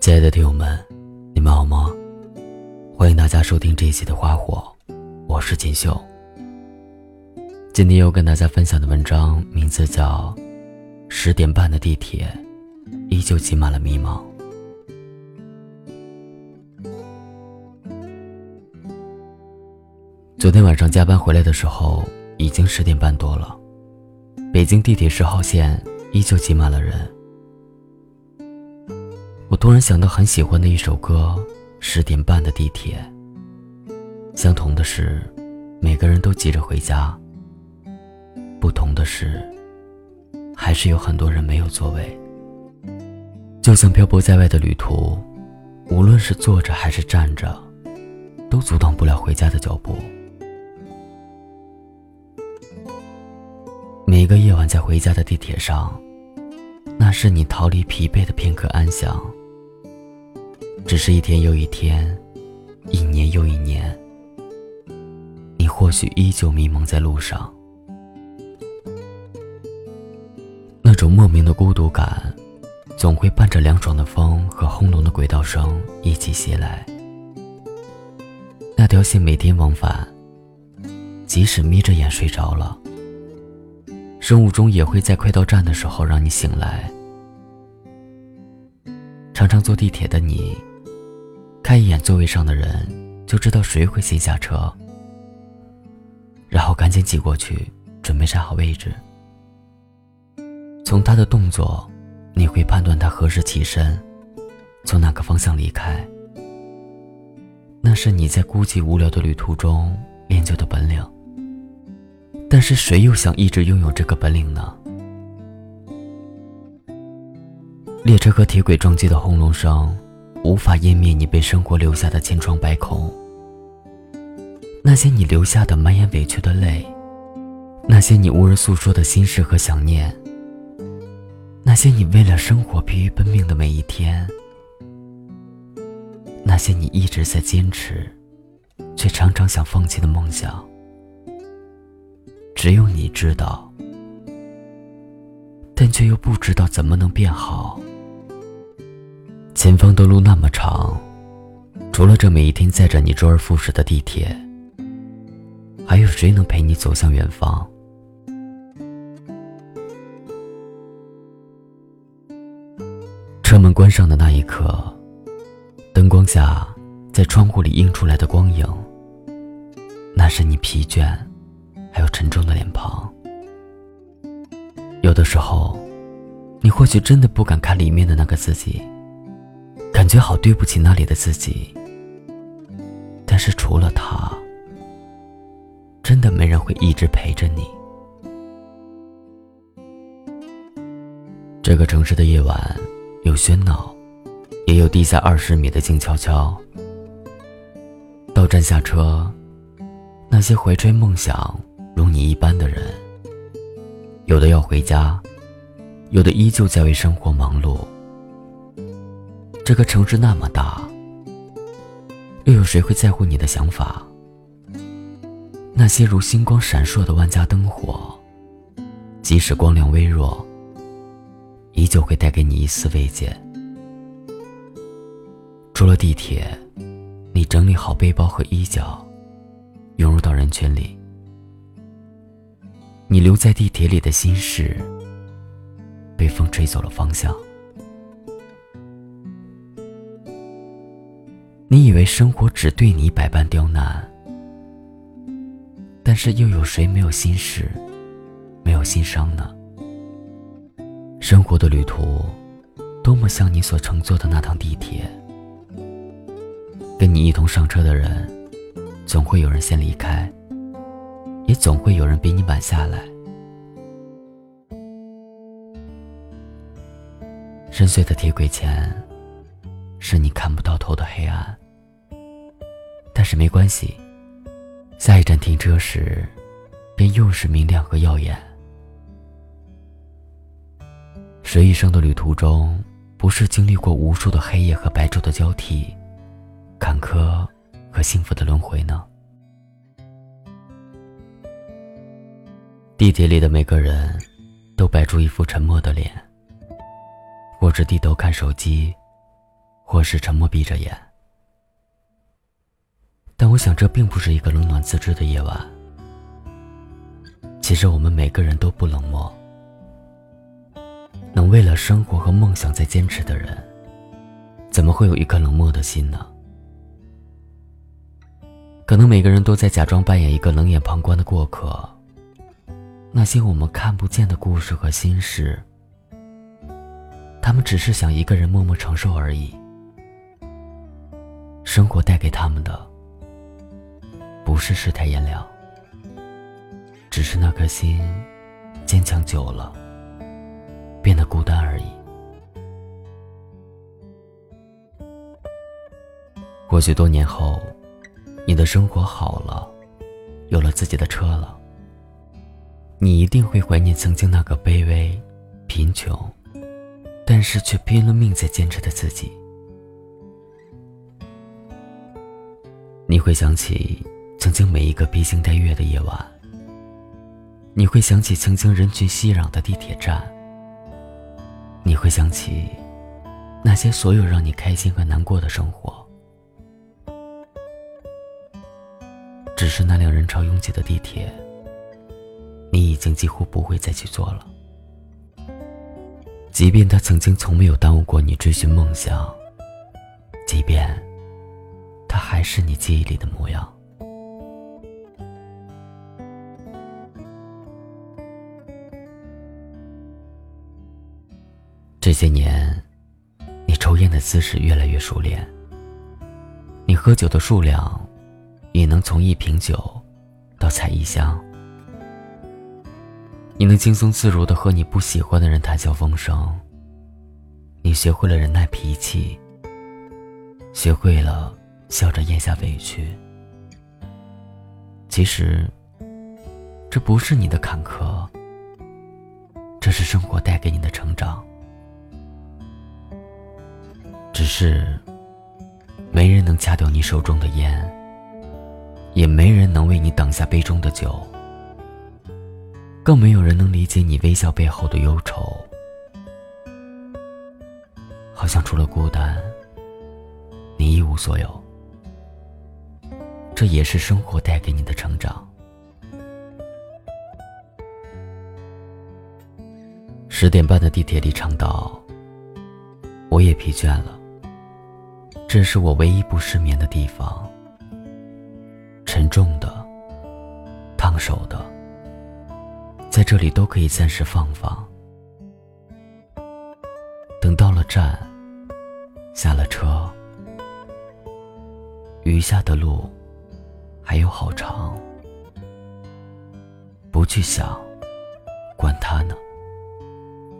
亲爱的听友们，你们好吗？欢迎大家收听这一期的《花火》，我是锦绣。今天要跟大家分享的文章名字叫《十点半的地铁，依旧挤满了迷茫》。昨天晚上加班回来的时候，已经十点半多了，北京地铁十号线依旧挤满了人。我突然想到很喜欢的一首歌《十点半的地铁》。相同的是，每个人都急着回家；不同的是，还是有很多人没有座位。就像漂泊在外的旅途，无论是坐着还是站着，都阻挡不了回家的脚步。每个夜晚在回家的地铁上，那是你逃离疲惫的片刻安详。只是一天又一天，一年又一年，你或许依旧迷茫在路上。那种莫名的孤独感，总会伴着凉爽的风和轰隆的轨道声一起袭来。那条线每天往返，即使眯着眼睡着了。生物钟也会在快到站的时候让你醒来。常常坐地铁的你，看一眼座位上的人，就知道谁会先下车，然后赶紧挤过去，准备站好位置。从他的动作，你会判断他何时起身，从哪个方向离开。那是你在孤寂无聊的旅途中练就的本领。但是谁又想一直拥有这个本领呢？列车和铁轨撞击的轰隆声，无法湮灭你被生活留下的千疮百孔。那些你留下的满眼委屈的泪，那些你无人诉说的心事和想念，那些你为了生活疲于奔命的每一天，那些你一直在坚持，却常常想放弃的梦想。只有你知道，但却又不知道怎么能变好。前方的路那么长，除了这每一天载着你周而复始的地铁，还有谁能陪你走向远方？车门关上的那一刻，灯光下，在窗户里映出来的光影，那是你疲倦。还有沉重的脸庞。有的时候，你或许真的不敢看里面的那个自己，感觉好对不起那里的自己。但是除了他，真的没人会一直陪着你。这个城市的夜晚，有喧闹，也有地下二十米的静悄悄。到站下车，那些怀揣梦想。如你一般的人，有的要回家，有的依旧在为生活忙碌。这个城市那么大，又有谁会在乎你的想法？那些如星光闪烁的万家灯火，即使光亮微弱，依旧会带给你一丝慰藉。出了地铁，你整理好背包和衣角，涌入到人群里。你留在地铁里的心事，被风吹走了方向。你以为生活只对你百般刁难，但是又有谁没有心事，没有心伤呢？生活的旅途，多么像你所乘坐的那趟地铁。跟你一同上车的人，总会有人先离开。也总会有人比你晚下来。深邃的铁轨前，是你看不到头的黑暗。是没关系，下一站停车时，便又是明亮和耀眼。谁一生的旅途中，不是经历过无数的黑夜和白昼的交替，坎坷和幸福的轮回呢？地铁里的每个人，都摆出一副沉默的脸，或是低头看手机，或是沉默闭着眼。但我想，这并不是一个冷暖自知的夜晚。其实，我们每个人都不冷漠。能为了生活和梦想在坚持的人，怎么会有一颗冷漠的心呢？可能每个人都在假装扮演一个冷眼旁观的过客。那些我们看不见的故事和心事，他们只是想一个人默默承受而已。生活带给他们的，不是世态炎凉，只是那颗心坚强久了。变得孤单而已。或许多年后，你的生活好了，有了自己的车了，你一定会怀念曾经那个卑微、贫穷，但是却拼了命在坚持的自己。你会想起曾经每一个披星戴月的夜晚，你会想起曾经人群熙攘的地铁站。你会想起那些所有让你开心和难过的生活，只是那辆人潮拥挤的地铁，你已经几乎不会再去坐了。即便他曾经从没有耽误过你追寻梦想，即便他还是你记忆里的模样。这些年，你抽烟的姿势越来越熟练。你喝酒的数量，也能从一瓶酒到采一箱。你能轻松自如的和你不喜欢的人谈笑风生。你学会了忍耐脾气，学会了笑着咽下委屈。其实，这不是你的坎坷，这是生活带给你的成长。只是，没人能掐掉你手中的烟，也没人能为你挡下杯中的酒，更没有人能理解你微笑背后的忧愁。好像除了孤单，你一无所有。这也是生活带给你的成长。十点半的地铁里唱到：“我也疲倦了。”这是我唯一不失眠的地方。沉重的、烫手的，在这里都可以暂时放放。等到了站，下了车，余下的路还有好长。不去想，管他呢，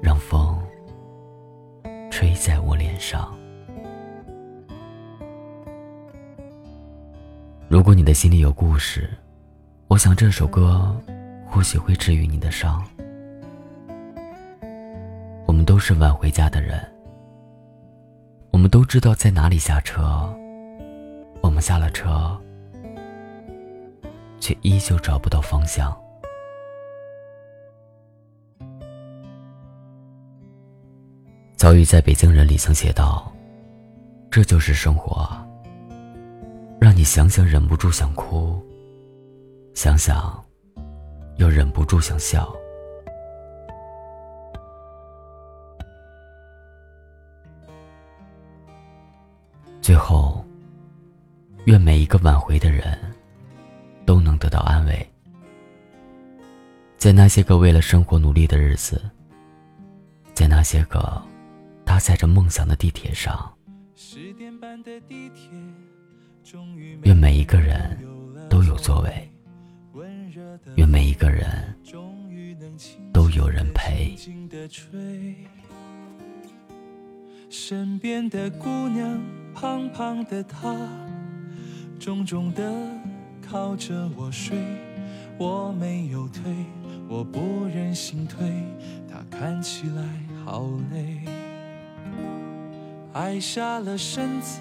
让风吹在我脸上。如果你的心里有故事，我想这首歌或许会治愈你的伤。我们都是晚回家的人，我们都知道在哪里下车，我们下了车，却依旧找不到方向。早已在北京人里曾写道：“这就是生活。”你想想忍不住想哭，想想又忍不住想笑。最后，愿每一个挽回的人都能得到安慰，在那些个为了生活努力的日子，在那些个搭载着梦想的地铁上。愿每一个人都有座位，愿每一个人都有人陪。身边的姑娘，胖胖的她，重重的靠着我睡，我没有推，我不忍心推，她看起来好累，矮下了身子。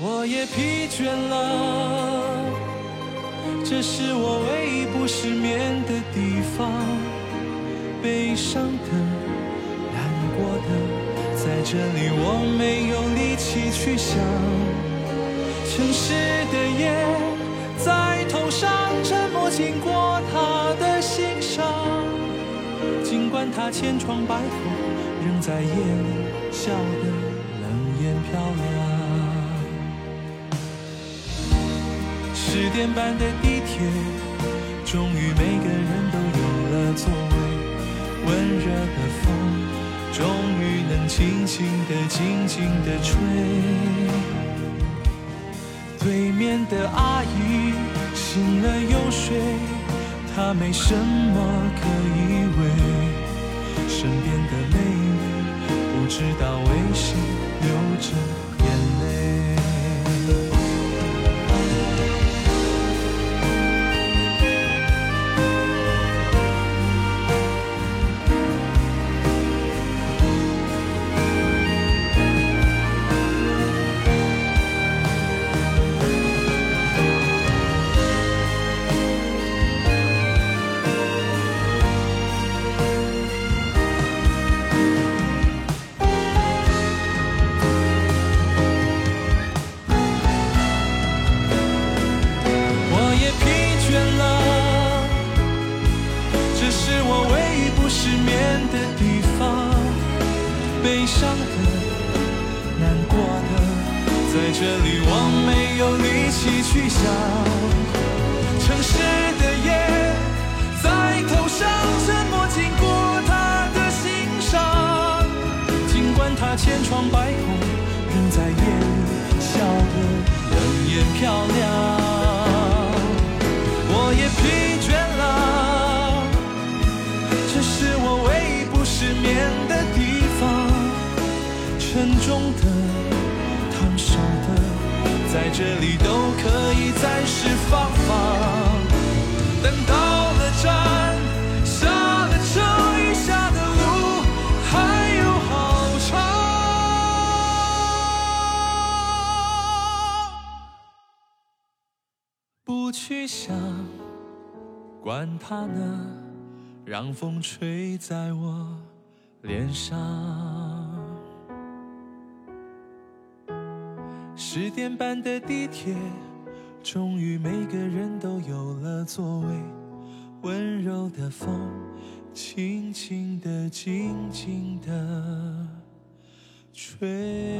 我也疲倦了，这是我唯一不失眠的地方。悲伤的、难过的，在这里我没有力气去想。城市的夜在头上沉默，经过他的心上。尽管他千疮百孔，仍在夜里笑得冷眼漂亮。十点半的地铁，终于每个人都有了座位。温热的风，终于能轻轻地、静静地吹。对面的阿姨醒了又睡，她没什么可以为。身边的妹妹不知道为谁流着千疮百孔，仍在夜里笑得冷眼漂亮。我也疲倦了，这是我唯一不失眠的地方。沉重的、烫手的，在这里都可以暂时放。管它呢，让风吹在我脸上。十点半的地铁，终于每个人都有了座位。温柔的风，轻轻地、静静地吹。